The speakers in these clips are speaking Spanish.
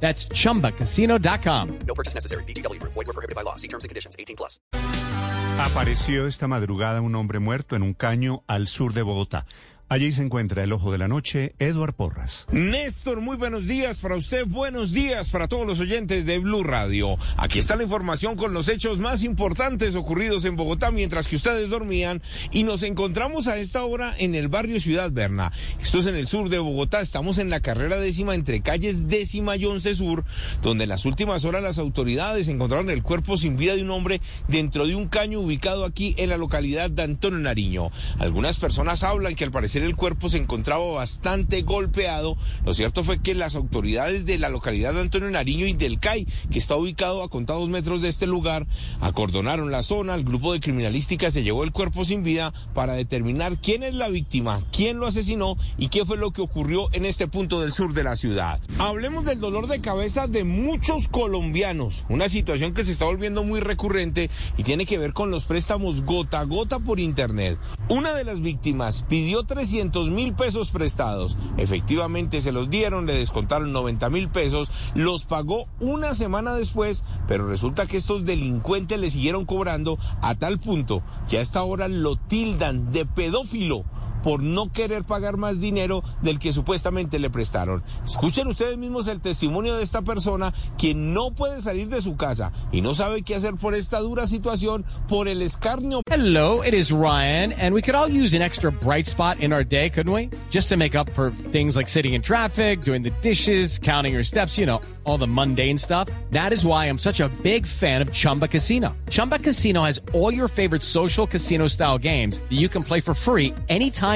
That's chumbacasino.com. No purchase necessary. BGW. Void were prohibited by law. See terms and conditions. 18 plus. Apareció esta madrugada un hombre muerto en un caño al sur de Bogotá. Allí se encuentra el ojo de la noche, Eduard Porras. Néstor, muy buenos días para usted, buenos días para todos los oyentes de Blue Radio. Aquí está la información con los hechos más importantes ocurridos en Bogotá mientras que ustedes dormían y nos encontramos a esta hora en el barrio Ciudad Berna. Esto es en el sur de Bogotá, estamos en la carrera décima entre calles décima y once sur, donde en las últimas horas las autoridades encontraron el cuerpo sin vida de un hombre dentro de un caño ubicado aquí en la localidad de Antonio Nariño. Algunas personas hablan que al parecer el cuerpo se encontraba bastante golpeado. Lo cierto fue que las autoridades de la localidad de Antonio Nariño y del CAI, que está ubicado a contados metros de este lugar, acordonaron la zona. El grupo de criminalística se llevó el cuerpo sin vida para determinar quién es la víctima, quién lo asesinó y qué fue lo que ocurrió en este punto del sur de la ciudad. Hablemos del dolor de cabeza de muchos colombianos, una situación que se está volviendo muy recurrente y tiene que ver con los préstamos gota a gota por internet. Una de las víctimas pidió 300 mil pesos prestados. Efectivamente se los dieron, le descontaron 90 mil pesos, los pagó una semana después, pero resulta que estos delincuentes le siguieron cobrando a tal punto que a esta hora lo tildan de pedófilo por no querer pagar más dinero del que supuestamente le prestaron. Escuchen ustedes mismos el testimonio de esta persona quien no puede salir de su casa y no sabe qué hacer por esta dura situación por el escarnio. Hello, it is Ryan, and we could all use an extra bright spot in our day, couldn't we? Just to make up for things like sitting in traffic, doing the dishes, counting your steps, you know, all the mundane stuff. That is why I'm such a big fan of Chumba Casino. Chumba Casino has all your favorite social casino style games that you can play for free anytime,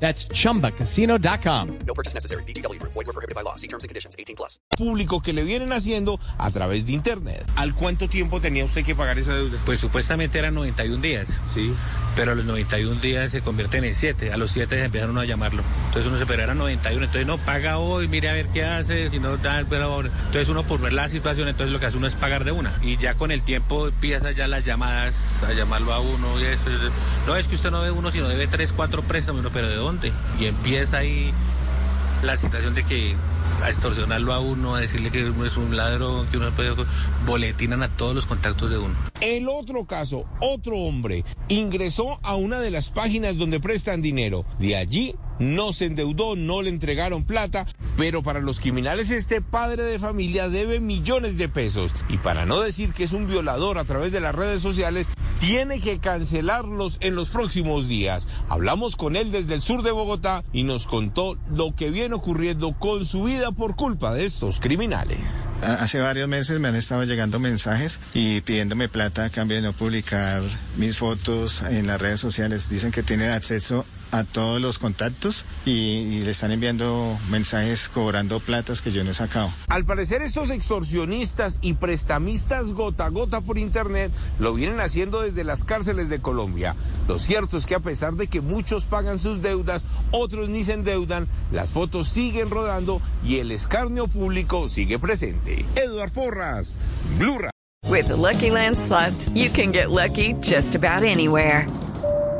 That's chumbacasino.com. No purchase necessary. BGW. Void were prohibited by law. See terms and conditions. 18 plus. público que le vienen haciendo a través de internet. ¿Al cuánto tiempo tenía usted que pagar esa deuda? Pues supuestamente eran 91 días, Sí. pero a los 91 días se convierten en 7. A los 7 empiezan uno a llamarlo. Entonces uno se pero eran 91, entonces no paga hoy, mire a ver qué hace, si no da, pero ahora. Entonces uno por ver la situación, entonces lo que hace uno es pagar de una. Y ya con el tiempo empieza ya las llamadas a llamarlo a uno y eso. No es que usted no ve uno, sino debe 3, 4 préstamos, uno, pero ¿de Y empieza ahí la situación de que a extorsionarlo a uno, a decirle que uno es un ladrón, que uno puede boletinan a todos los contactos de uno. El otro caso, otro hombre ingresó a una de las páginas donde prestan dinero. De allí no se endeudó, no le entregaron plata, pero para los criminales este padre de familia debe millones de pesos. Y para no decir que es un violador a través de las redes sociales, tiene que cancelarlos en los próximos días. Hablamos con él desde el sur de Bogotá y nos contó lo que viene ocurriendo con su vida por culpa de estos criminales. Hace varios meses me han estado llegando mensajes y pidiéndome plata a cambio de no publicar mis fotos en las redes sociales. Dicen que tienen acceso a todos los contactos y, y le están enviando mensajes cobrando platas que yo no he sacado. Al parecer estos extorsionistas y prestamistas gota a gota por internet lo vienen haciendo desde las cárceles de Colombia. Lo cierto es que a pesar de que muchos pagan sus deudas, otros ni se endeudan, las fotos siguen rodando y el escarnio público sigue presente. Eduard Porras, Blue Radio. With the Lucky Land slots, you can get lucky just about anywhere.